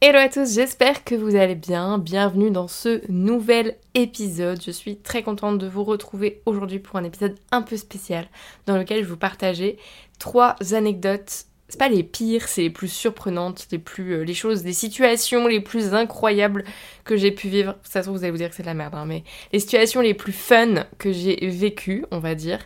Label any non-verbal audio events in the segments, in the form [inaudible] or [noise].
Hello à tous, j'espère que vous allez bien. Bienvenue dans ce nouvel épisode. Je suis très contente de vous retrouver aujourd'hui pour un épisode un peu spécial dans lequel je vais vous partager trois anecdotes c'est pas les pires, c'est les plus surprenantes, les plus euh, les choses, les situations les plus incroyables que j'ai pu vivre. Ça se trouve vous allez vous dire que c'est de la merde, hein, mais les situations les plus fun que j'ai vécues, on va dire,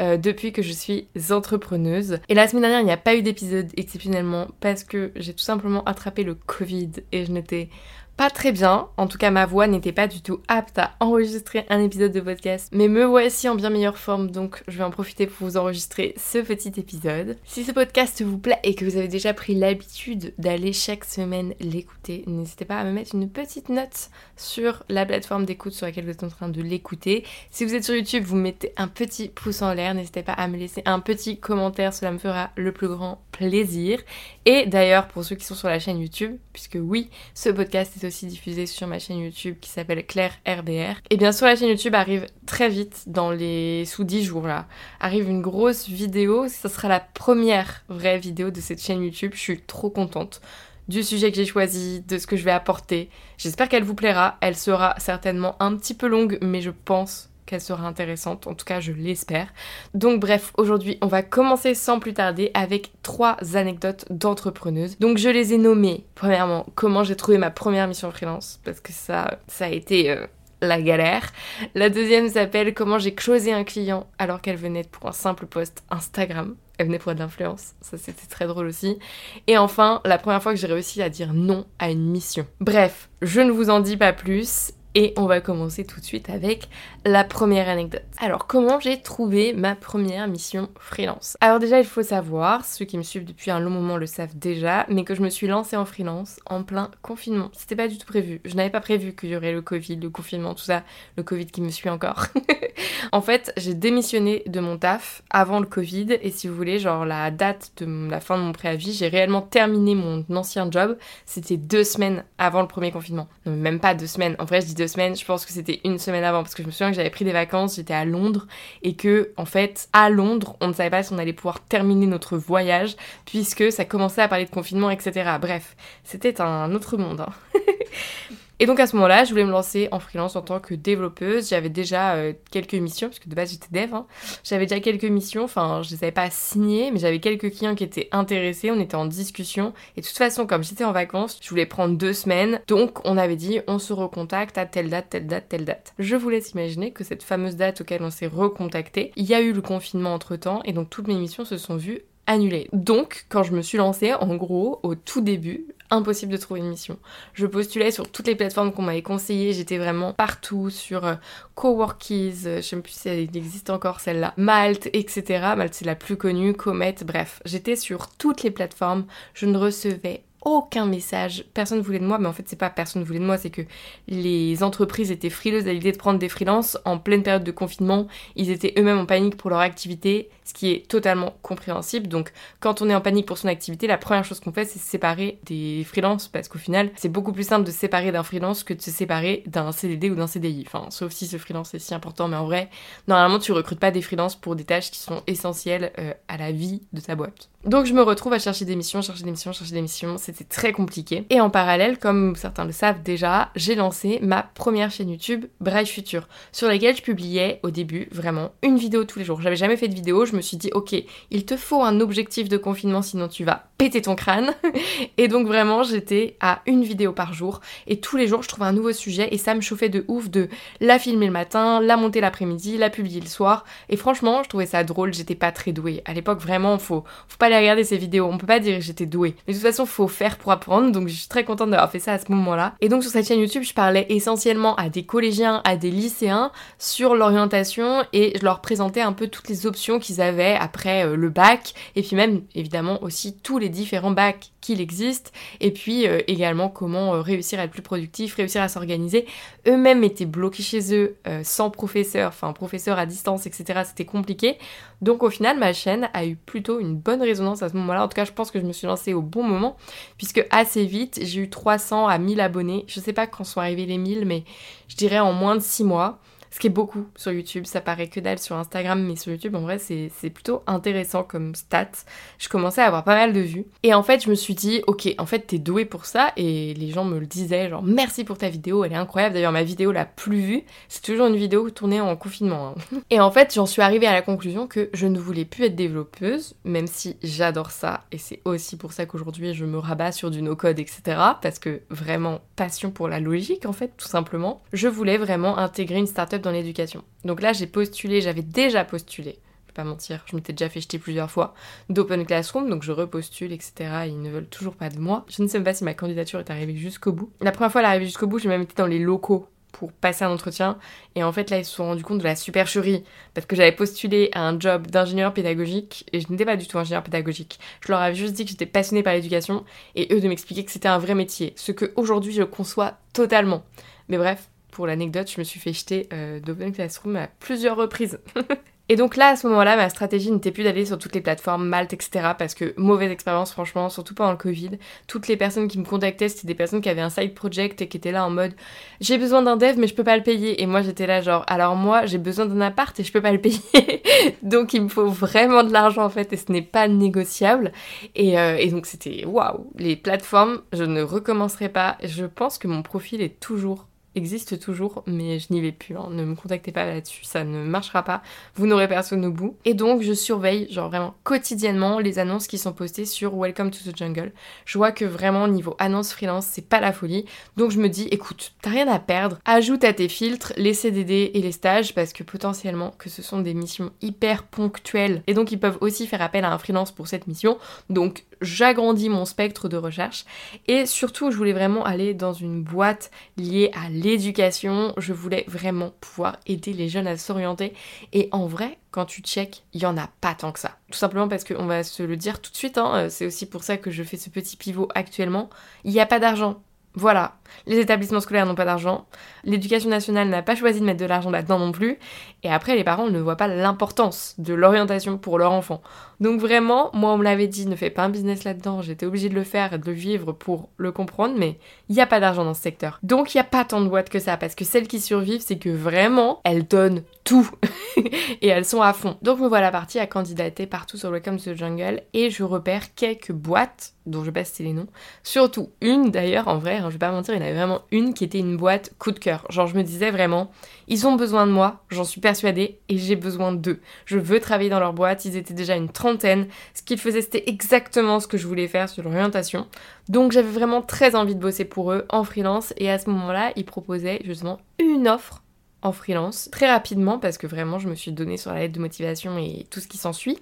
euh, depuis que je suis entrepreneuse. Et la semaine dernière, il n'y a pas eu d'épisode exceptionnellement parce que j'ai tout simplement attrapé le Covid et je n'étais pas très bien, en tout cas ma voix n'était pas du tout apte à enregistrer un épisode de podcast, mais me voici en bien meilleure forme donc je vais en profiter pour vous enregistrer ce petit épisode. Si ce podcast vous plaît et que vous avez déjà pris l'habitude d'aller chaque semaine l'écouter, n'hésitez pas à me mettre une petite note sur la plateforme d'écoute sur laquelle vous êtes en train de l'écouter. Si vous êtes sur YouTube, vous mettez un petit pouce en l'air, n'hésitez pas à me laisser un petit commentaire, cela me fera le plus grand plaisir. Et d'ailleurs pour ceux qui sont sur la chaîne YouTube, puisque oui, ce podcast est aussi diffusé sur ma chaîne YouTube qui s'appelle Claire RDR. Et bien sûr, la chaîne YouTube arrive très vite, dans les sous 10 jours là. Arrive une grosse vidéo, ce sera la première vraie vidéo de cette chaîne YouTube. Je suis trop contente du sujet que j'ai choisi, de ce que je vais apporter. J'espère qu'elle vous plaira. Elle sera certainement un petit peu longue, mais je pense qu'elle sera intéressante, en tout cas je l'espère. Donc bref, aujourd'hui on va commencer sans plus tarder avec trois anecdotes d'entrepreneuses. Donc je les ai nommées, premièrement, comment j'ai trouvé ma première mission freelance, parce que ça, a été... Euh, la galère. La deuxième s'appelle comment j'ai closé un client alors qu'elle venait pour un simple post Instagram. Elle venait pour de l'influence, ça c'était très drôle aussi. Et enfin, la première fois que j'ai réussi à dire non à une mission. Bref, je ne vous en dis pas plus et on va commencer tout de suite avec la première anecdote. Alors comment j'ai trouvé ma première mission freelance? Alors déjà il faut savoir, ceux qui me suivent depuis un long moment le savent déjà, mais que je me suis lancée en freelance en plein confinement. C'était pas du tout prévu. Je n'avais pas prévu qu'il y aurait le Covid, le confinement, tout ça, le Covid qui me suit encore. [laughs] en fait j'ai démissionné de mon taf avant le Covid et si vous voulez genre la date de la fin de mon préavis, j'ai réellement terminé mon ancien job. C'était deux semaines avant le premier confinement. Même pas deux semaines. En vrai je dis je pense que c'était une semaine avant parce que je me souviens que j'avais pris des vacances, j'étais à Londres et que en fait à Londres on ne savait pas si on allait pouvoir terminer notre voyage puisque ça commençait à parler de confinement, etc. Bref, c'était un autre monde. Hein. [laughs] Et donc à ce moment-là, je voulais me lancer en freelance en tant que développeuse. J'avais déjà euh, quelques missions, parce que de base j'étais dev. Hein. J'avais déjà quelques missions, enfin je les avais pas signées, mais j'avais quelques clients qui étaient intéressés, on était en discussion. Et de toute façon, comme j'étais en vacances, je voulais prendre deux semaines. Donc on avait dit on se recontacte à telle date, telle date, telle date. Je vous laisse imaginer que cette fameuse date auquel on s'est recontacté, il y a eu le confinement entre temps, et donc toutes mes missions se sont vues annulées. Donc, quand je me suis lancée, en gros, au tout début, impossible de trouver une mission. Je postulais sur toutes les plateformes qu'on m'avait conseillées, j'étais vraiment partout sur euh, Coworkies, euh, je sais plus si elle existe encore celle-là, Malte, etc. Malte c'est la plus connue, Comet, bref, j'étais sur toutes les plateformes, je ne recevais aucun message, personne ne voulait de moi, mais en fait c'est pas personne ne voulait de moi, c'est que les entreprises étaient frileuses à l'idée de prendre des freelances en pleine période de confinement, ils étaient eux-mêmes en panique pour leur activité, ce qui est totalement compréhensible. Donc quand on est en panique pour son activité, la première chose qu'on fait c'est se séparer des freelances, parce qu'au final c'est beaucoup plus simple de se séparer d'un freelance que de se séparer d'un CDD ou d'un CDI. Enfin, sauf si ce freelance est si important, mais en vrai, normalement tu recrutes pas des freelances pour des tâches qui sont essentielles euh, à la vie de ta boîte. Donc je me retrouve à chercher des missions, chercher des missions, chercher des missions, c'était très compliqué. Et en parallèle, comme certains le savent déjà, j'ai lancé ma première chaîne YouTube, Bright Future, sur laquelle je publiais au début vraiment une vidéo tous les jours. J'avais jamais fait de vidéo, je me suis dit ok, il te faut un objectif de confinement sinon tu vas péter ton crâne. [laughs] et donc vraiment j'étais à une vidéo par jour et tous les jours je trouvais un nouveau sujet et ça me chauffait de ouf de la filmer le matin, la monter l'après-midi, la publier le soir. Et franchement je trouvais ça drôle, j'étais pas très douée. À l'époque vraiment faut, faut pas regarder ces vidéos. On peut pas dire que j'étais douée. Mais de toute façon, faut faire pour apprendre. Donc je suis très contente d'avoir fait ça à ce moment-là. Et donc sur cette chaîne YouTube, je parlais essentiellement à des collégiens, à des lycéens sur l'orientation et je leur présentais un peu toutes les options qu'ils avaient après euh, le bac et puis même évidemment aussi tous les différents bacs qu'il existe, et puis euh, également comment euh, réussir à être plus productif, réussir à s'organiser. Eux-mêmes étaient bloqués chez eux, euh, sans professeur, enfin professeur à distance, etc. C'était compliqué. Donc au final, ma chaîne a eu plutôt une bonne résonance à ce moment-là. En tout cas, je pense que je me suis lancée au bon moment, puisque assez vite, j'ai eu 300 à 1000 abonnés. Je sais pas quand sont arrivés les 1000, mais je dirais en moins de 6 mois ce qui est beaucoup sur YouTube. Ça paraît que dalle sur Instagram, mais sur YouTube, en vrai, c'est plutôt intéressant comme stat. Je commençais à avoir pas mal de vues. Et en fait, je me suis dit, ok, en fait, t'es doué pour ça. Et les gens me le disaient, genre, merci pour ta vidéo, elle est incroyable. D'ailleurs, ma vidéo la plus vue, c'est toujours une vidéo tournée en confinement. Hein. [laughs] Et en fait, j'en suis arrivée à la conclusion que je ne voulais plus être développeuse, même si j'adore ça. Et c'est aussi pour ça qu'aujourd'hui, je me rabats sur du no-code, etc. Parce que vraiment, passion pour la logique, en fait, tout simplement. Je voulais vraiment intégrer une startup dans l'éducation. Donc là, j'ai postulé, j'avais déjà postulé, je vais pas mentir, je m'étais déjà fait jeter plusieurs fois, d'Open Classroom, donc je repostule, etc. ils ne veulent toujours pas de moi. Je ne sais même pas si ma candidature est arrivée jusqu'au bout. La première fois, elle est arrivée jusqu'au bout, j'ai même été dans les locaux pour passer un entretien. Et en fait, là, ils se sont rendus compte de la supercherie. Parce que j'avais postulé à un job d'ingénieur pédagogique et je n'étais pas du tout ingénieur pédagogique. Je leur avais juste dit que j'étais passionnée par l'éducation et eux de m'expliquer que c'était un vrai métier. Ce que aujourd'hui je conçois totalement. Mais bref, pour l'anecdote, je me suis fait jeter euh, d'Open Classroom à plusieurs reprises. [laughs] Et donc là, à ce moment-là, ma stratégie n'était plus d'aller sur toutes les plateformes, Malte, etc. Parce que mauvaise expérience, franchement, surtout pendant le Covid. Toutes les personnes qui me contactaient, c'était des personnes qui avaient un side project et qui étaient là en mode j'ai besoin d'un dev, mais je peux pas le payer. Et moi, j'étais là genre alors moi, j'ai besoin d'un appart et je peux pas le payer. [laughs] donc il me faut vraiment de l'argent en fait et ce n'est pas négociable. Et, euh, et donc c'était waouh. Les plateformes, je ne recommencerai pas. Je pense que mon profil est toujours existe toujours, mais je n'y vais plus. Hein. Ne me contactez pas là-dessus, ça ne marchera pas. Vous n'aurez personne au bout. Et donc, je surveille, genre vraiment quotidiennement, les annonces qui sont postées sur Welcome to the Jungle. Je vois que vraiment, niveau annonce freelance, c'est pas la folie. Donc, je me dis, écoute, t'as rien à perdre. Ajoute à tes filtres les CDD et les stages parce que potentiellement, que ce sont des missions hyper ponctuelles et donc ils peuvent aussi faire appel à un freelance pour cette mission. Donc, j'agrandis mon spectre de recherche. Et surtout je voulais vraiment aller dans une boîte liée à l'éducation, je voulais vraiment pouvoir aider les jeunes à s'orienter. Et en vrai quand tu check, il y en a pas tant que ça. Tout simplement parce qu'on va se le dire tout de suite, hein, c'est aussi pour ça que je fais ce petit pivot actuellement, il n'y a pas d'argent voilà, les établissements scolaires n'ont pas d'argent, l'éducation nationale n'a pas choisi de mettre de l'argent là-dedans non plus, et après les parents ne voient pas l'importance de l'orientation pour leur enfant. Donc vraiment, moi on me l'avait dit, ne fais pas un business là-dedans, j'étais obligée de le faire et de le vivre pour le comprendre, mais il n'y a pas d'argent dans ce secteur. Donc il n'y a pas tant de boîtes que ça, parce que celles qui survivent, c'est que vraiment, elles donnent tout, [laughs] et elles sont à fond. Donc me voilà partie à candidater partout sur Welcome to the Jungle, et je repère quelques boîtes dont je vais pas citer les noms. Surtout une d'ailleurs, en vrai, hein, je vais pas mentir, il y en avait vraiment une qui était une boîte coup de cœur. Genre je me disais vraiment, ils ont besoin de moi, j'en suis persuadée, et j'ai besoin d'eux. Je veux travailler dans leur boîte, ils étaient déjà une trentaine. Ce qu'ils faisaient, c'était exactement ce que je voulais faire sur l'orientation. Donc j'avais vraiment très envie de bosser pour eux en freelance, et à ce moment-là, ils proposaient justement une offre en freelance très rapidement parce que vraiment je me suis donnée sur la lettre de motivation et tout ce qui s'ensuit.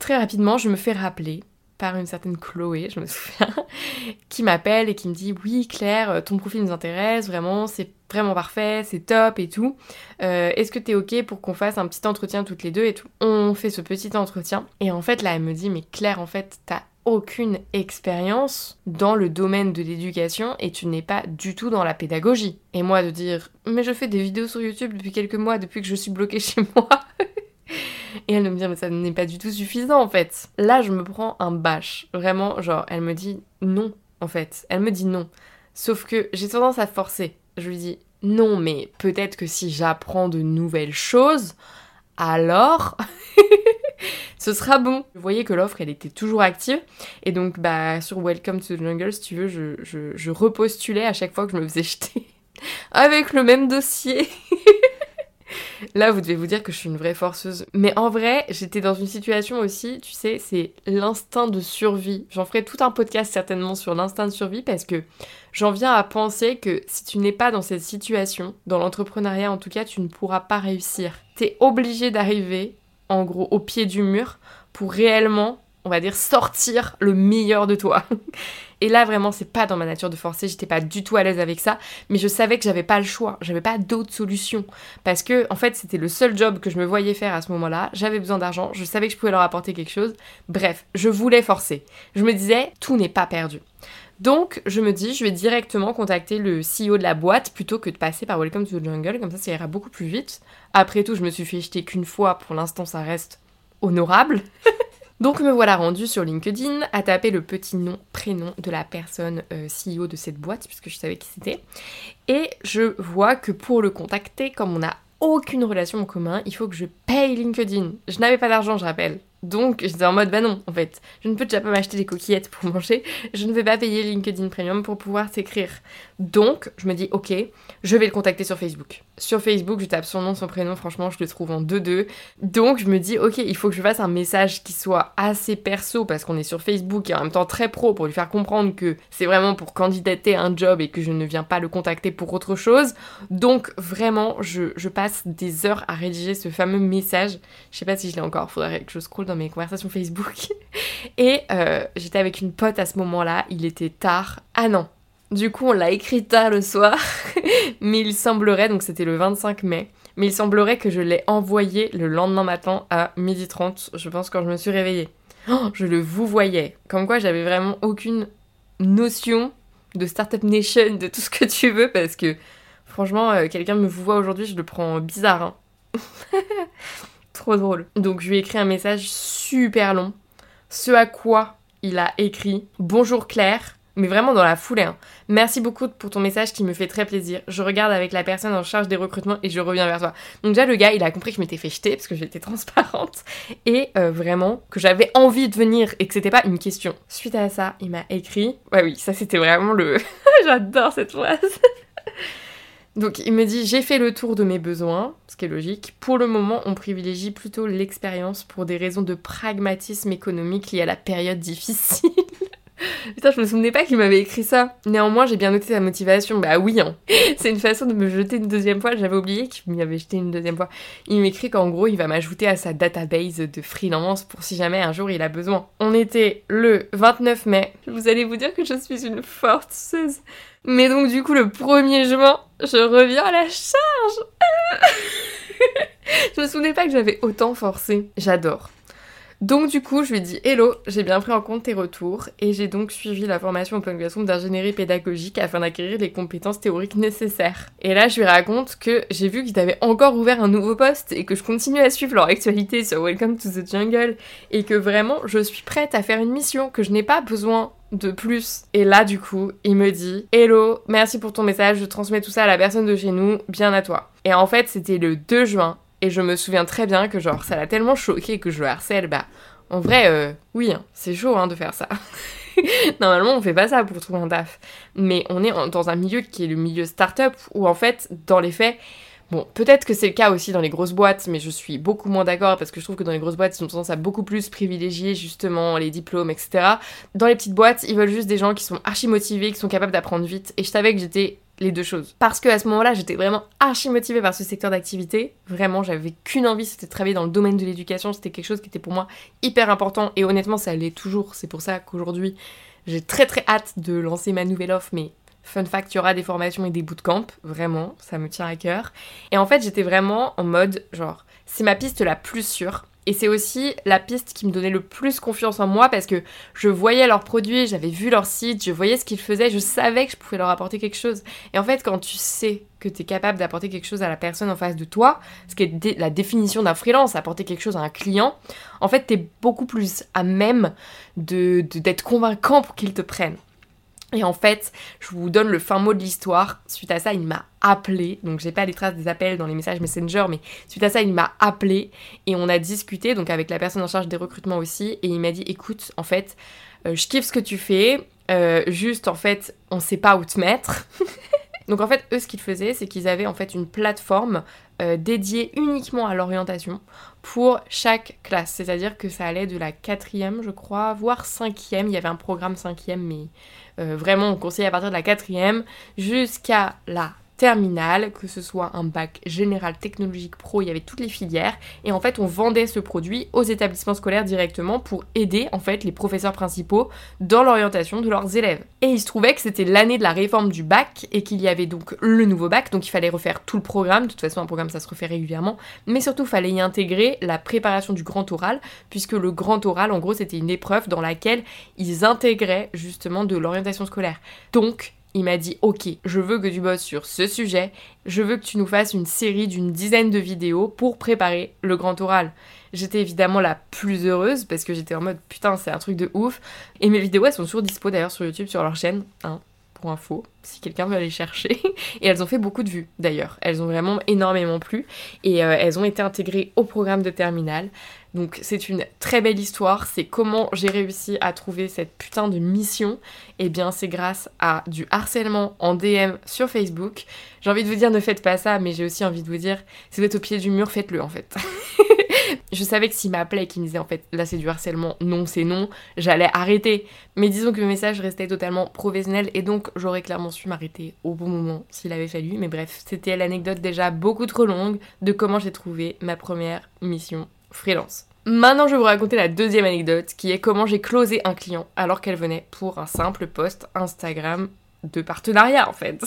Très rapidement, je me fais rappeler par une certaine Chloé, je me souviens, [laughs] qui m'appelle et qui me dit oui Claire, euh, ton profil nous intéresse, vraiment, c'est vraiment parfait, c'est top et tout. Euh, est-ce que t'es ok pour qu'on fasse un petit entretien toutes les deux et tout? On fait ce petit entretien et en fait là elle me dit mais Claire en fait t'as aucune expérience dans le domaine de l'éducation et tu n'es pas du tout dans la pédagogie. Et moi de dire mais je fais des vidéos sur YouTube depuis quelques mois, depuis que je suis bloquée [laughs] chez moi. Et elle me dit, mais ça n'est pas du tout suffisant en fait. Là, je me prends un bâche. Vraiment, genre, elle me dit non en fait. Elle me dit non. Sauf que j'ai tendance à forcer. Je lui dis non, mais peut-être que si j'apprends de nouvelles choses, alors [laughs] ce sera bon. Vous voyez que l'offre, elle était toujours active. Et donc, bah, sur Welcome to the Jungle, si tu veux, je, je, je repostulais à chaque fois que je me faisais [laughs] jeter avec le même dossier. [laughs] [laughs] Là, vous devez vous dire que je suis une vraie forceuse. Mais en vrai, j'étais dans une situation aussi, tu sais, c'est l'instinct de survie. J'en ferai tout un podcast certainement sur l'instinct de survie parce que j'en viens à penser que si tu n'es pas dans cette situation, dans l'entrepreneuriat en tout cas, tu ne pourras pas réussir. T'es obligé d'arriver, en gros, au pied du mur pour réellement, on va dire, sortir le meilleur de toi. [laughs] Et là, vraiment, c'est pas dans ma nature de forcer, j'étais pas du tout à l'aise avec ça, mais je savais que j'avais pas le choix, j'avais pas d'autre solution. Parce que, en fait, c'était le seul job que je me voyais faire à ce moment-là, j'avais besoin d'argent, je savais que je pouvais leur apporter quelque chose. Bref, je voulais forcer. Je me disais, tout n'est pas perdu. Donc, je me dis, je vais directement contacter le CEO de la boîte plutôt que de passer par Welcome to the Jungle, comme ça, ça ira beaucoup plus vite. Après tout, je me suis fait jeter qu'une fois, pour l'instant, ça reste honorable. [laughs] Donc me voilà rendu sur LinkedIn à taper le petit nom, prénom de la personne euh, CEO de cette boîte, puisque je savais qui c'était. Et je vois que pour le contacter, comme on n'a aucune relation en commun, il faut que je paye LinkedIn. Je n'avais pas d'argent, je rappelle. Donc j'étais en mode bah non en fait, je ne peux déjà pas m'acheter des coquillettes pour manger, je ne vais pas payer LinkedIn Premium pour pouvoir t'écrire. Donc je me dis ok, je vais le contacter sur Facebook. Sur Facebook, je tape son nom, son prénom, franchement je le trouve en 2-2. Donc je me dis ok, il faut que je fasse un message qui soit assez perso parce qu'on est sur Facebook et en même temps très pro pour lui faire comprendre que c'est vraiment pour candidater un job et que je ne viens pas le contacter pour autre chose. Donc vraiment je, je passe des heures à rédiger ce fameux message. Je sais pas si je l'ai encore, faudrait que je scroll dans mes conversations Facebook. [laughs] Et euh, j'étais avec une pote à ce moment-là, il était tard. Ah non, du coup on l'a écrit tard le soir, [laughs] mais il semblerait, donc c'était le 25 mai, mais il semblerait que je l'ai envoyé le lendemain matin à 12h30, je pense quand je me suis réveillée. Oh, je le vous voyais. Comme quoi j'avais vraiment aucune notion de Startup Nation, de tout ce que tu veux, parce que franchement, euh, quelqu'un me vous voit aujourd'hui, je le prends bizarre. Hein. [laughs] Trop drôle. Donc je lui ai écrit un message super long. Ce à quoi il a écrit Bonjour Claire, mais vraiment dans la foulée. Hein. Merci beaucoup pour ton message qui me fait très plaisir. Je regarde avec la personne en charge des recrutements et je reviens vers toi. Donc déjà le gars, il a compris que je m'étais fait jeter parce que j'étais transparente [laughs] et euh, vraiment que j'avais envie de venir et que c'était pas une question. Suite à ça, il m'a écrit. Ouais oui, ça c'était vraiment le. [laughs] J'adore cette phrase. [laughs] Donc il me dit j'ai fait le tour de mes besoins, ce qui est logique. Pour le moment, on privilégie plutôt l'expérience pour des raisons de pragmatisme économique liées à la période difficile. Putain, je me souvenais pas qu'il m'avait écrit ça. Néanmoins, j'ai bien noté sa motivation. Bah oui, hein. [laughs] c'est une façon de me jeter une deuxième fois. J'avais oublié qu'il m'y avait jeté une deuxième fois. Il m'écrit qu'en gros, il va m'ajouter à sa database de freelance pour si jamais un jour il a besoin. On était le 29 mai. Vous allez vous dire que je suis une forceuse. Mais donc du coup, le 1er juin, je reviens à la charge. [laughs] je me souvenais pas que j'avais autant forcé. J'adore. Donc du coup, je lui ai dit Hello, j'ai bien pris en compte tes retours et j'ai donc suivi la formation Open d'ingénierie pédagogique afin d'acquérir les compétences théoriques nécessaires. Et là, je lui raconte que j'ai vu qu'ils avaient encore ouvert un nouveau poste et que je continue à suivre leur actualité sur Welcome to the Jungle et que vraiment, je suis prête à faire une mission, que je n'ai pas besoin de plus. Et là, du coup, il me dit Hello, merci pour ton message, je transmets tout ça à la personne de chez nous, bien à toi. Et en fait, c'était le 2 juin, et je me souviens très bien que, genre, ça l'a tellement choqué que je le harcèle, bah, en vrai, euh, oui, hein, c'est chaud hein, de faire ça. [laughs] Normalement, on fait pas ça pour trouver un taf. Mais on est dans un milieu qui est le milieu start-up où, en fait, dans les faits, Bon, peut-être que c'est le cas aussi dans les grosses boîtes, mais je suis beaucoup moins d'accord parce que je trouve que dans les grosses boîtes, ils ont tendance à beaucoup plus privilégier justement les diplômes, etc. Dans les petites boîtes, ils veulent juste des gens qui sont archi motivés, qui sont capables d'apprendre vite. Et je savais que j'étais deux choses. Parce que à ce moment-là, j'étais vraiment archi motivée par ce secteur d'activité. Vraiment, j'avais qu'une envie, c'était de travailler dans le domaine de l'éducation. C'était quelque chose qui était pour moi hyper important. Et honnêtement, ça l'est toujours. C'est pour ça qu'aujourd'hui, j'ai très très hâte de lancer ma nouvelle offre, mais Fun fact, il y aura des formations et des bootcamps, vraiment, ça me tient à cœur. Et en fait, j'étais vraiment en mode, genre, c'est ma piste la plus sûre. Et c'est aussi la piste qui me donnait le plus confiance en moi parce que je voyais leurs produits, j'avais vu leur site, je voyais ce qu'ils faisaient, je savais que je pouvais leur apporter quelque chose. Et en fait, quand tu sais que tu es capable d'apporter quelque chose à la personne en face de toi, ce qui est la définition d'un freelance, apporter quelque chose à un client, en fait, tu es beaucoup plus à même d'être de, d'être convaincant pour qu'ils te prennent. Et en fait, je vous donne le fin mot de l'histoire. Suite à ça, il m'a appelé. Donc, j'ai pas les traces des appels dans les messages Messenger, mais suite à ça, il m'a appelé et on a discuté, donc avec la personne en charge des recrutements aussi. Et il m'a dit écoute, en fait, euh, je kiffe ce que tu fais. Euh, juste, en fait, on sait pas où te mettre. [laughs] donc, en fait, eux, ce qu'ils faisaient, c'est qu'ils avaient en fait une plateforme euh, dédiée uniquement à l'orientation pour chaque classe. C'est-à-dire que ça allait de la quatrième, je crois, voire cinquième. Il y avait un programme cinquième, mais euh, vraiment on conseille à partir de la quatrième jusqu'à la que ce soit un bac général technologique pro, il y avait toutes les filières, et en fait on vendait ce produit aux établissements scolaires directement pour aider en fait les professeurs principaux dans l'orientation de leurs élèves. Et il se trouvait que c'était l'année de la réforme du bac et qu'il y avait donc le nouveau bac, donc il fallait refaire tout le programme, de toute façon un programme ça se refait régulièrement, mais surtout il fallait y intégrer la préparation du grand oral, puisque le grand oral en gros c'était une épreuve dans laquelle ils intégraient justement de l'orientation scolaire. Donc il m'a dit ok, je veux que tu bosses sur ce sujet, je veux que tu nous fasses une série d'une dizaine de vidéos pour préparer le grand oral. J'étais évidemment la plus heureuse parce que j'étais en mode putain c'est un truc de ouf. Et mes vidéos elles sont toujours dispo d'ailleurs sur YouTube sur leur chaîne, hein, info, si quelqu'un veut aller chercher. [laughs] Et elles ont fait beaucoup de vues d'ailleurs. Elles ont vraiment énormément plu et euh, elles ont été intégrées au programme de terminale. Donc c'est une très belle histoire, c'est comment j'ai réussi à trouver cette putain de mission. Eh bien c'est grâce à du harcèlement en DM sur Facebook. J'ai envie de vous dire ne faites pas ça, mais j'ai aussi envie de vous dire si vous êtes au pied du mur, faites-le en fait. [laughs] je savais que s'il m'appelait et qu'il me disait en fait là c'est du harcèlement, non c'est non, j'allais arrêter. Mais disons que le message restait totalement professionnel et donc j'aurais clairement su m'arrêter au bon moment s'il avait fallu. Mais bref, c'était l'anecdote déjà beaucoup trop longue de comment j'ai trouvé ma première mission freelance. Maintenant, je vais vous raconter la deuxième anecdote qui est comment j'ai closé un client alors qu'elle venait pour un simple post Instagram de partenariat en fait.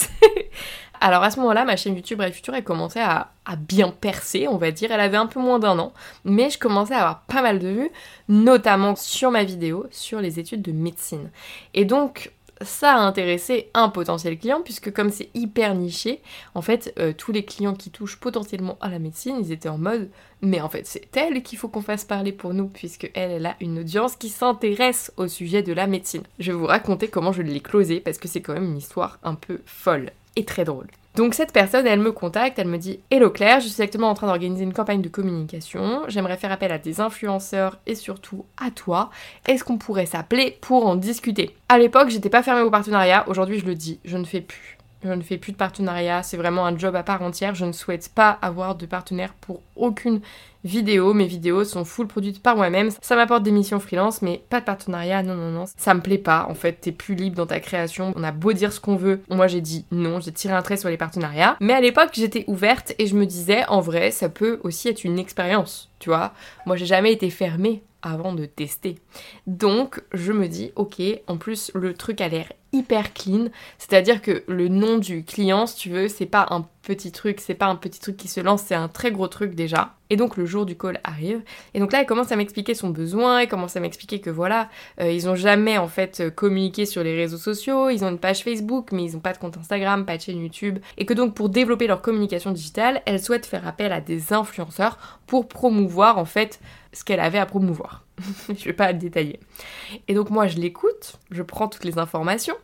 [laughs] alors à ce moment-là, ma chaîne YouTube Bref Future, elle commençait à, bien percer, on va dire. Elle avait un peu moins d'un an, mais je commençais à avoir pas mal de vues, notamment sur ma vidéo sur les études de médecine. Et donc, ça a intéressé un potentiel client puisque comme c'est hyper niché, en fait euh, tous les clients qui touchent potentiellement à la médecine, ils étaient en mode mais en fait c'est elle qu'il faut qu'on fasse parler pour nous puisque elle, elle a une audience qui s'intéresse au sujet de la médecine. Je vais vous raconter comment je l'ai closé parce que c'est quand même une histoire un peu folle très drôle. Donc cette personne, elle me contacte, elle me dit Hello Claire, je suis actuellement en train d'organiser une campagne de communication, j'aimerais faire appel à des influenceurs et surtout à toi. Est-ce qu'on pourrait s'appeler pour en discuter? À l'époque, j'étais pas fermée au partenariat, aujourd'hui je le dis, je ne fais plus. Je ne fais plus de partenariat, c'est vraiment un job à part entière. Je ne souhaite pas avoir de partenaire pour aucune vidéo. Mes vidéos sont full produites par moi-même. Ça m'apporte des missions freelance, mais pas de partenariat. Non, non, non. Ça me plaît pas. En fait, t'es plus libre dans ta création. On a beau dire ce qu'on veut. Moi, j'ai dit non. J'ai tiré un trait sur les partenariats. Mais à l'époque, j'étais ouverte et je me disais, en vrai, ça peut aussi être une expérience. Tu vois, moi, j'ai jamais été fermée avant de tester. Donc je me dis ok, en plus le truc a l'air hyper clean, c'est-à-dire que le nom du client, si tu veux, c'est pas un petit truc, c'est pas un petit truc qui se lance, c'est un très gros truc déjà. Et donc le jour du call arrive, et donc là elle commence à m'expliquer son besoin, elle commence à m'expliquer que voilà, euh, ils ont jamais en fait communiqué sur les réseaux sociaux, ils ont une page Facebook, mais ils ont pas de compte Instagram, pas de chaîne YouTube, et que donc pour développer leur communication digitale, elle souhaite faire appel à des influenceurs pour promouvoir en fait ce qu'elle avait à promouvoir. [laughs] je vais pas le détailler. Et donc moi je l'écoute, je prends toutes les informations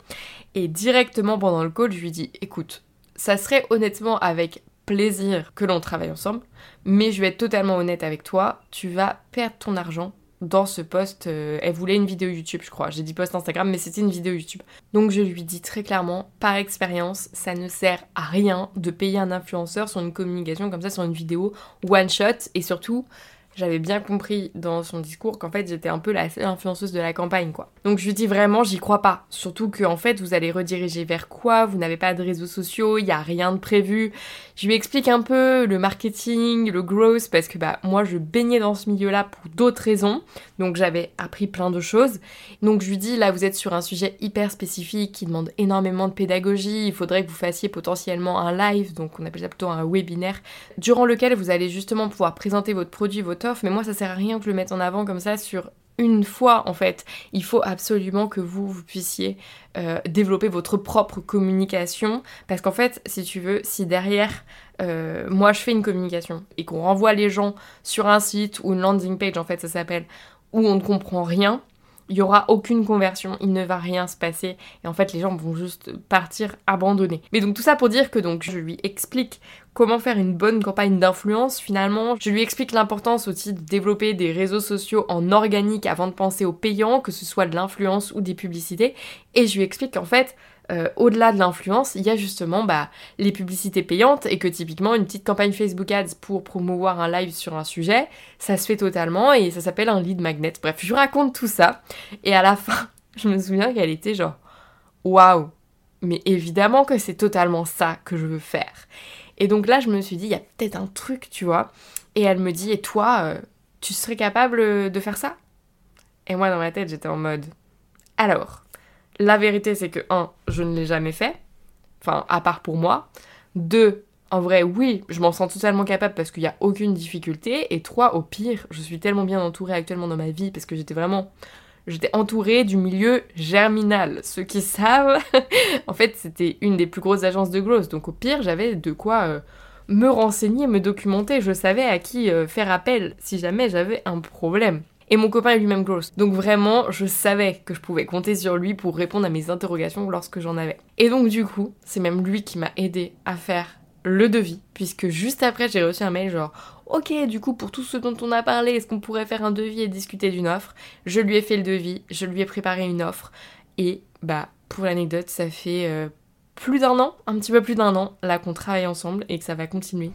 et directement pendant le call je lui dis écoute, ça serait honnêtement avec plaisir que l'on travaille ensemble, mais je vais être totalement honnête avec toi, tu vas perdre ton argent dans ce post. Euh, elle voulait une vidéo YouTube, je crois. J'ai dit post Instagram, mais c'était une vidéo YouTube. Donc je lui dis très clairement, par expérience, ça ne sert à rien de payer un influenceur sur une communication comme ça, sur une vidéo one shot, et surtout, j'avais bien compris dans son discours qu'en fait j'étais un peu la seule influenceuse de la campagne quoi. Donc je lui dis vraiment j'y crois pas. Surtout que en fait vous allez rediriger vers quoi? Vous n'avez pas de réseaux sociaux, il y a rien de prévu. Je lui explique un peu le marketing, le growth parce que bah moi je baignais dans ce milieu-là pour d'autres raisons. Donc j'avais appris plein de choses. Donc je lui dis là vous êtes sur un sujet hyper spécifique qui demande énormément de pédagogie, il faudrait que vous fassiez potentiellement un live, donc on appelle ça plutôt un webinaire durant lequel vous allez justement pouvoir présenter votre produit, votre mais moi ça sert à rien que le mette en avant comme ça sur une fois en fait. Il faut absolument que vous, vous puissiez euh, développer votre propre communication parce qu'en fait, si tu veux, si derrière euh, moi je fais une communication et qu'on renvoie les gens sur un site ou une landing page en fait ça s'appelle où on ne comprend rien, il y aura aucune conversion, il ne va rien se passer et en fait les gens vont juste partir abandonnés. Mais donc tout ça pour dire que donc je lui explique comment faire une bonne campagne d'influence finalement. Je lui explique l'importance aussi de développer des réseaux sociaux en organique avant de penser au payant, que ce soit de l'influence ou des publicités et je lui explique qu'en fait euh, au-delà de l'influence, il y a justement bah, les publicités payantes et que typiquement une petite campagne Facebook Ads pour promouvoir un live sur un sujet, ça se fait totalement et ça s'appelle un lead magnet. Bref, je raconte tout ça et à la [laughs] fin, je me souviens qu'elle était genre waouh, mais évidemment que c'est totalement ça que je veux faire. Et donc là, je me suis dit, il y a peut-être un truc, tu vois. Et elle me dit, et toi, euh, tu serais capable de faire ça? Et moi, dans ma tête, j'étais en mode, alors, la vérité, c'est que, un, je ne l'ai jamais fait, enfin, à part pour moi. Deux, en vrai, oui, je m'en sens totalement capable parce qu'il n'y a aucune difficulté. Et trois, au pire, je suis tellement bien entourée actuellement dans ma vie parce que j'étais vraiment j'étais entourée du milieu germinal. Ceux qui savent, [laughs] en fait, c'était une des plus grosses agences de growth. Donc au pire, j'avais de quoi euh, me renseigner, me documenter. Je savais à qui euh, faire appel si jamais j'avais un problème. Et mon copain est lui-même growth. Donc vraiment, je savais que je pouvais compter sur lui pour répondre à mes interrogations lorsque j'en avais. Et donc du coup, c'est même lui qui m'a aidé à faire le devis, puisque juste après j'ai reçu un mail genre ok du coup pour tout ce dont on a parlé, est-ce qu'on pourrait faire un devis et discuter d'une offre? Je lui ai fait le devis, je lui ai préparé une offre, et bah pour l'anecdote ça fait euh, plus d'un an, un petit peu plus d'un an là qu'on travaille ensemble et que ça va continuer.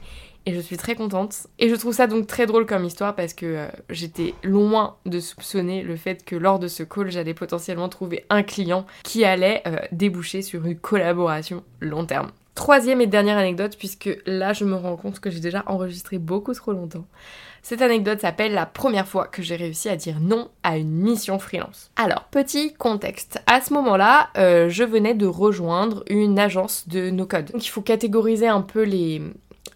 Et je suis très contente. Et je trouve ça donc très drôle comme histoire parce que euh, j'étais loin de soupçonner le fait que lors de ce call, j'allais potentiellement trouver un client qui allait euh, déboucher sur une collaboration long terme. Troisième et dernière anecdote, puisque là je me rends compte que j'ai déjà enregistré beaucoup trop longtemps. Cette anecdote s'appelle la première fois que j'ai réussi à dire non à une mission freelance. Alors, petit contexte. À ce moment-là, euh, je venais de rejoindre une agence de no-code. Donc il faut catégoriser un peu les,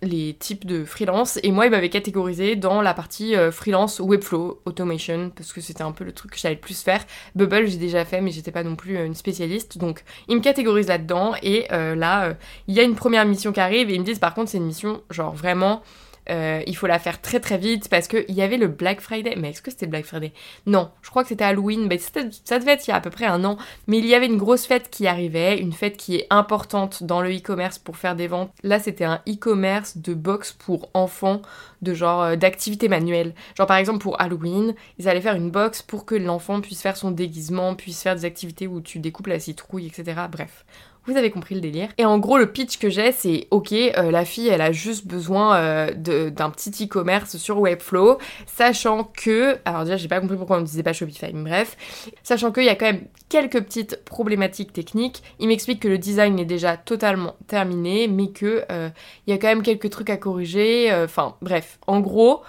les types de freelance. Et moi il m'avait catégorisé dans la partie euh, freelance Webflow Automation parce que c'était un peu le truc que j'allais le plus faire. Bubble j'ai déjà fait mais j'étais pas non plus euh, une spécialiste. Donc il me catégorise là-dedans. Et euh, là il y a une première mission qui arrive et ils me disent par contre c'est une mission genre vraiment euh, il faut la faire très très vite parce qu'il y avait le Black Friday. Mais est-ce que c'était Black Friday? Non, je crois que c'était Halloween. Mais ça devait être il y a à peu près un an. Mais il y avait une grosse fête qui arrivait, une fête qui est importante dans le e-commerce pour faire des ventes. Là, c'était un e-commerce de box pour enfants, de genre euh, d'activités manuelles. Genre par exemple pour Halloween, ils allaient faire une box pour que l'enfant puisse faire son déguisement, puisse faire des activités où tu découpes la citrouille, etc. Bref. Vous avez compris le délire. Et en gros, le pitch que j'ai, c'est ok, euh, la fille, elle a juste besoin euh, d'un petit e-commerce sur Webflow, sachant que, alors déjà, j'ai pas compris pourquoi on ne disait pas Shopify, mais bref, sachant qu'il y a quand même quelques petites problématiques techniques. Il m'explique que le design est déjà totalement terminé, mais que euh, il y a quand même quelques trucs à corriger. Enfin, bref, en gros,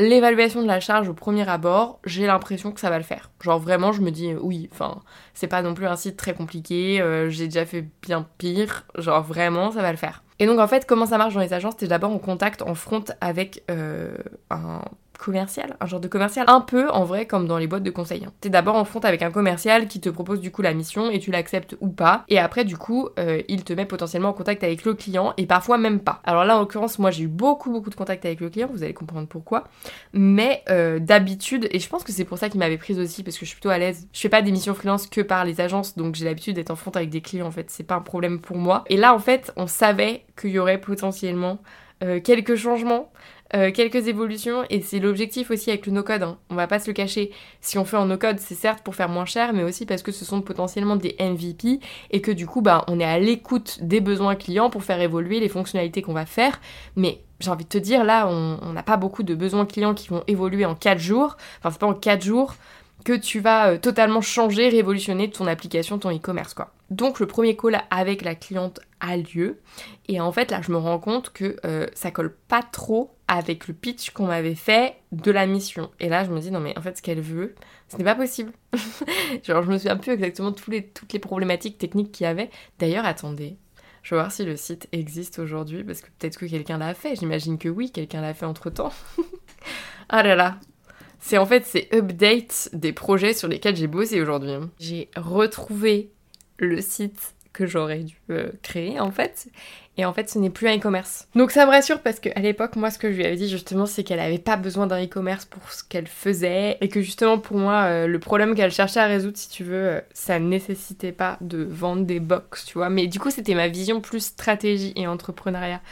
l'évaluation de la charge au premier abord, j'ai l'impression que ça va le faire. Genre vraiment, je me dis oui, enfin, c'est pas non plus un site très compliqué, euh, j'ai déjà fait bien pire, genre vraiment, ça va le faire. Et donc en fait, comment ça marche dans les agences? T'es d'abord en contact en front avec euh, un commercial, un genre de commercial, un peu en vrai comme dans les boîtes de conseil. Hein. T'es d'abord en front avec un commercial qui te propose du coup la mission et tu l'acceptes ou pas, et après du coup euh, il te met potentiellement en contact avec le client et parfois même pas. Alors là en l'occurrence moi j'ai eu beaucoup beaucoup de contacts avec le client, vous allez comprendre pourquoi, mais euh, d'habitude, et je pense que c'est pour ça qu'il m'avait prise aussi parce que je suis plutôt à l'aise, je fais pas des missions freelance que par les agences donc j'ai l'habitude d'être en front avec des clients en fait, c'est pas un problème pour moi. Et là en fait on savait qu'il y aurait potentiellement euh, quelques changements euh, quelques évolutions et c'est l'objectif aussi avec le no-code. Hein. On va pas se le cacher. Si on fait en no-code, c'est certes pour faire moins cher, mais aussi parce que ce sont potentiellement des MVP et que du coup, bah, on est à l'écoute des besoins clients pour faire évoluer les fonctionnalités qu'on va faire. Mais j'ai envie de te dire, là, on n'a pas beaucoup de besoins clients qui vont évoluer en 4 jours. Enfin, c'est pas en 4 jours que tu vas euh, totalement changer, révolutionner ton application, ton e-commerce quoi. Donc le premier call avec la cliente a lieu et en fait là je me rends compte que euh, ça colle pas trop avec le pitch qu'on m'avait fait de la mission. Et là je me dis non mais en fait ce qu'elle veut, ce n'est pas possible. [laughs] Genre je me souviens plus exactement toutes les, toutes les problématiques techniques qu'il y avait. D'ailleurs attendez, je vais voir si le site existe aujourd'hui parce que peut-être que quelqu'un l'a fait. J'imagine que oui, quelqu'un l'a fait entre temps. [laughs] ah là là, c'est en fait ces updates des projets sur lesquels j'ai bossé aujourd'hui. J'ai retrouvé le site que j'aurais dû euh, créer en fait. Et en fait, ce n'est plus un e-commerce. Donc ça me rassure parce qu'à l'époque, moi, ce que je lui avais dit justement, c'est qu'elle n'avait pas besoin d'un e-commerce pour ce qu'elle faisait. Et que justement, pour moi, euh, le problème qu'elle cherchait à résoudre, si tu veux, euh, ça ne nécessitait pas de vendre des box, tu vois. Mais du coup, c'était ma vision plus stratégie et entrepreneuriat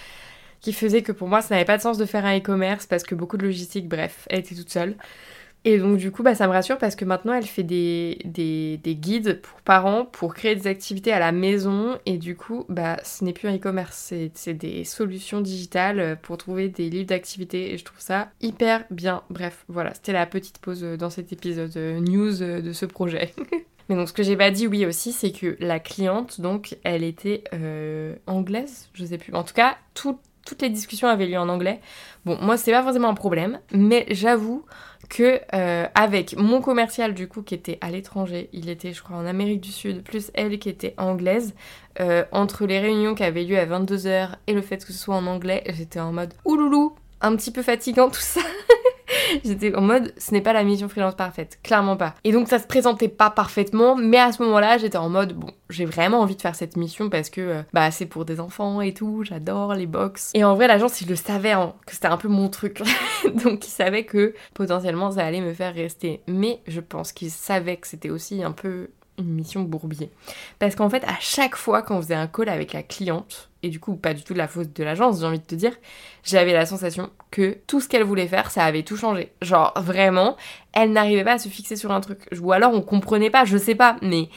qui faisait que pour moi ça n'avait pas de sens de faire un e-commerce parce que beaucoup de logistique, bref, elle était toute seule. Et donc du coup bah, ça me rassure parce que maintenant elle fait des, des, guides pour parents pour créer des activités à la maison et du coup bah ce n'est plus un e-commerce, c'est des solutions digitales pour trouver des livres d'activités et je trouve ça hyper bien. Bref voilà, c'était la petite pause dans cet épisode euh, news de ce projet. [laughs] Mais donc ce que j'ai pas dit, oui aussi, c'est que la cliente, donc, elle était euh, anglaise, je sais plus. En tout cas, toutes les discussions avaient lieu en anglais. Bon, moi, c'est pas forcément un problème, mais j'avoue que euh, avec mon commercial du coup qui était à l'étranger, il était je crois en Amérique du Sud, plus elle qui était anglaise, euh, entre les réunions qui avaient lieu à 22h et le fait que ce soit en anglais, j'étais en mode ouloulou, un petit peu fatigant [laughs] tout ça. J'étais en mode, ce n'est pas la mission freelance parfaite, clairement pas. Et donc ça se présentait pas parfaitement, mais à ce moment-là, j'étais en mode, bon, j'ai vraiment envie de faire cette mission parce que euh, bah c'est pour des enfants et tout, j'adore les box. Et en vrai, l'agence, il le savait hein, que c'était un peu mon truc. [laughs] donc il savait que potentiellement ça allait me faire rester. Mais je pense qu'il savait que c'était aussi un peu une mission bourbier. Parce qu'en fait, à chaque fois qu'on faisait un call avec la cliente, et du coup pas du tout de la faute de l'agence, j'ai envie de te dire, j'avais la sensation que tout ce qu'elle voulait faire, ça avait tout changé. Genre vraiment, elle n'arrivait pas à se fixer sur un truc. Ou alors on comprenait pas, je sais pas, mais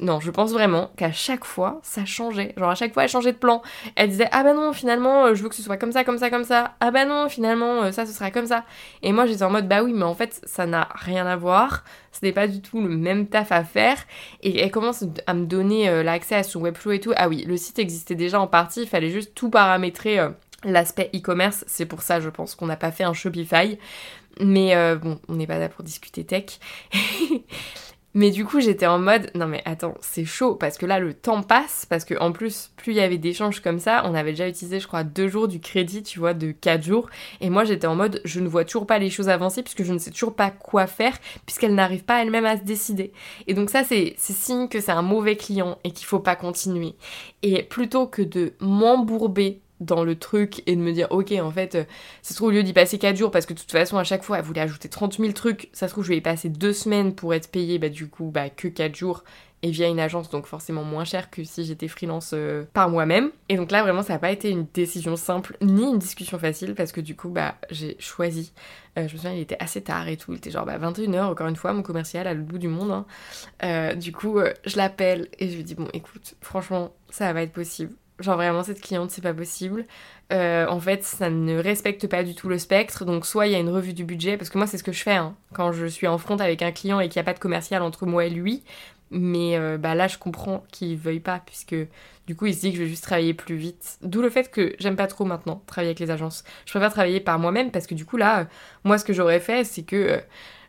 non, je pense vraiment qu'à chaque fois, ça changeait. Genre à chaque fois, elle changeait de plan. Elle disait ah bah non, finalement, euh, je veux que ce soit comme ça, comme ça, comme ça. Ah bah non, finalement, euh, ça, ce sera comme ça. Et moi, j'étais en mode bah oui, mais en fait, ça n'a rien à voir. Ce n'est pas du tout le même taf à faire. Et elle commence à me donner euh, l'accès à son webflow et tout. Ah oui, le site existait déjà en partie. Il fallait juste tout paramétrer. L'aspect e-commerce, c'est pour ça, je pense, qu'on n'a pas fait un Shopify. Mais bon, on n'est pas là pour discuter tech. [laughs] Mais du coup, j'étais en mode, non mais attends, c'est chaud parce que là, le temps passe, parce que en plus, plus il y avait d'échanges comme ça, on avait déjà utilisé, je crois, deux jours du crédit, tu vois, de quatre jours. Et moi, j'étais en mode, je ne vois toujours pas les choses avancer puisque je ne sais toujours pas quoi faire, puisqu'elle n'arrive pas elle-même à se décider. Et donc ça, c'est signe que c'est un mauvais client et qu'il faut pas continuer. Et plutôt que de m'embourber dans le truc et de me dire ok en fait euh, ça se trouve au lieu d'y passer 4 jours parce que de toute façon à chaque fois elle voulait ajouter 30 000 trucs ça se trouve je vais y passer 2 semaines pour être payée bah du coup bah que 4 jours et via une agence donc forcément moins cher que si j'étais freelance euh, par moi-même et donc là vraiment ça n'a pas été une décision simple ni une discussion facile parce que du coup bah j'ai choisi euh, je me souviens il était assez tard et tout il était genre bah 21h encore une fois mon commercial à le bout du monde hein. du coup je l'appelle et je lui dis bon écoute franchement ça va être possible Genre vraiment cette cliente c'est pas possible. Euh, en fait ça ne respecte pas du tout le spectre. Donc soit il y a une revue du budget, parce que moi c'est ce que je fais hein, quand je suis en front avec un client et qu'il n'y a pas de commercial entre moi et lui. Mais euh, bah là je comprends qu'il veuille pas puisque du coup il se dit que je vais juste travailler plus vite. D'où le fait que j'aime pas trop maintenant travailler avec les agences. Je préfère travailler par moi-même parce que du coup là, moi ce que j'aurais fait c'est que euh,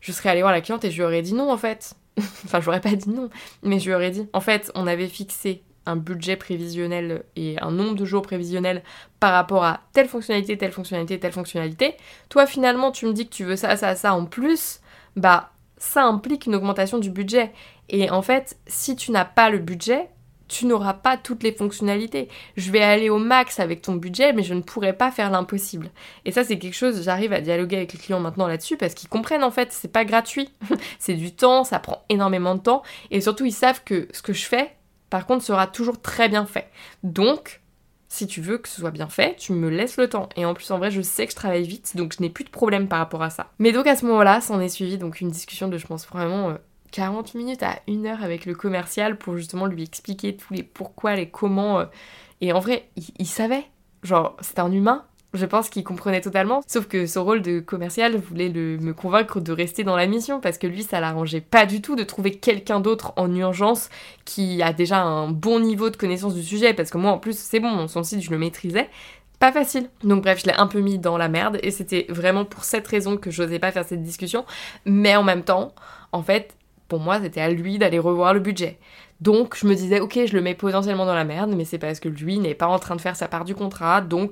je serais allée voir la cliente et je lui aurais dit non en fait. [laughs] enfin j'aurais pas dit non, mais je lui aurais dit en fait on avait fixé un budget prévisionnel et un nombre de jours prévisionnel par rapport à telle fonctionnalité, telle fonctionnalité, telle fonctionnalité. Toi finalement tu me dis que tu veux ça, ça, ça en plus, bah ça implique une augmentation du budget. Et en fait, si tu n'as pas le budget, tu n'auras pas toutes les fonctionnalités. Je vais aller au max avec ton budget, mais je ne pourrai pas faire l'impossible. Et ça, c'est quelque chose, j'arrive à dialoguer avec les clients maintenant là-dessus parce qu'ils comprennent en fait, c'est pas gratuit. [laughs] c'est du temps, ça prend énormément de temps. Et surtout, ils savent que ce que je fais, par contre, sera toujours très bien fait. Donc, si tu veux que ce soit bien fait, tu me laisses le temps. Et en plus, en vrai, je sais que je travaille vite, donc je n'ai plus de problème par rapport à ça. Mais donc à ce moment-là, s'en est suivi donc une discussion de, je pense, vraiment 40 euh, minutes à une heure avec le commercial pour justement lui expliquer tous les pourquoi, les comment. Euh. et en vrai, il savait. Genre, c'est un humain, je pense qu'il comprenait totalement, sauf que son rôle de commercial voulait me convaincre de rester dans la mission parce que lui, ça l'arrangeait pas du tout de trouver quelqu'un d'autre en urgence qui a déjà un bon niveau de connaissance du sujet parce que moi, en plus, c'est bon, son site, je le maîtrisais. Pas facile. Donc bref, je l'ai un peu mis dans la merde et c'était vraiment pour cette raison que j'osais pas faire cette discussion. Mais en même temps, en fait, pour moi, c'était à lui d'aller revoir le budget. Donc je me disais, ok, je le mets potentiellement dans la merde, mais c'est parce que lui n'est pas en train de faire sa part du contrat, donc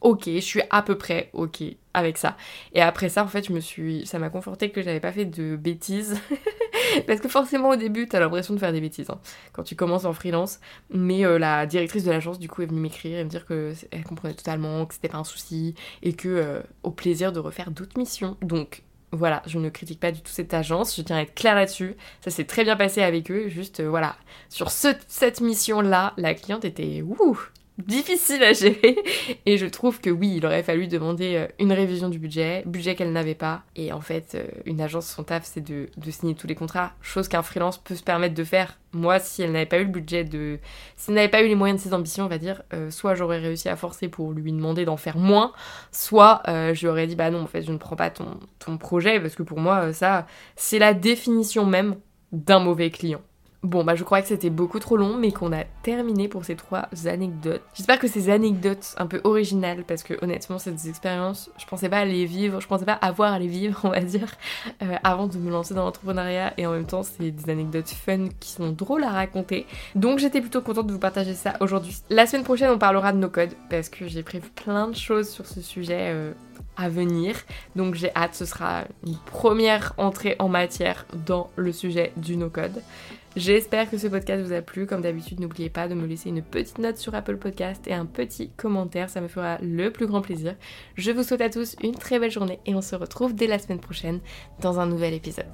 ok, je suis à peu près ok avec ça. Et après ça, en fait, je me suis, ça m'a conforté que j'avais pas fait de bêtises, [laughs] parce que forcément au début, t'as l'impression de faire des bêtises hein, quand tu commences en freelance. Mais euh, la directrice de l'agence, du coup, est venue m'écrire et me dire que elle comprenait totalement, que c'était pas un souci et que euh, au plaisir de refaire d'autres missions. Donc voilà, je ne critique pas du tout cette agence, je tiens à être claire là-dessus. Ça s'est très bien passé avec eux, juste euh, voilà. Sur cette mission-là, la cliente était ouh, difficile à gérer. Et je trouve que oui, il aurait fallu demander euh, une révision du budget, budget qu'elle n'avait pas. Et en fait, euh, une agence, son taf, c'est de, signer tous les contrats, chose qu'un freelance peut se permettre de faire. Moi, si elle n'avait pas eu le budget de... Si elle n'avait pas eu les moyens de ses ambitions, on va dire, euh, soit j'aurais réussi à forcer pour lui demander d'en faire moins, soit je lui aurais dit, bah non, en fait, je ne prends pas ton, ton projet, parce que pour moi, ça, c'est la définition même d'un mauvais client. Bon, bah je crois que c'était beaucoup trop long, mais qu'on a terminé pour ces trois anecdotes. J'espère que ces anecdotes un peu originales, parce que honnêtement, des expériences, je pensais pas les vivre, je pensais pas avoir à les vivre, [laughs] on va dire, euh, avant de me lancer dans l'entrepreneuriat, et en même temps, c'est des anecdotes fun qui sont drôles à raconter. Donc j'étais plutôt contente de vous partager ça aujourd'hui. La semaine prochaine, on parlera de nos codes, parce que j'ai prévu plein de choses sur ce sujet. Euh, à venir. Donc j'ai hâte, ce sera une première entrée en matière dans le sujet du no-code. J'espère que ce podcast vous a plu. Comme d'habitude, n'oubliez pas de me laisser une petite note sur Apple Podcast et un petit commentaire, ça me fera le plus grand plaisir. Je vous souhaite à tous une très belle journée et on se retrouve dès la semaine prochaine dans un nouvel épisode.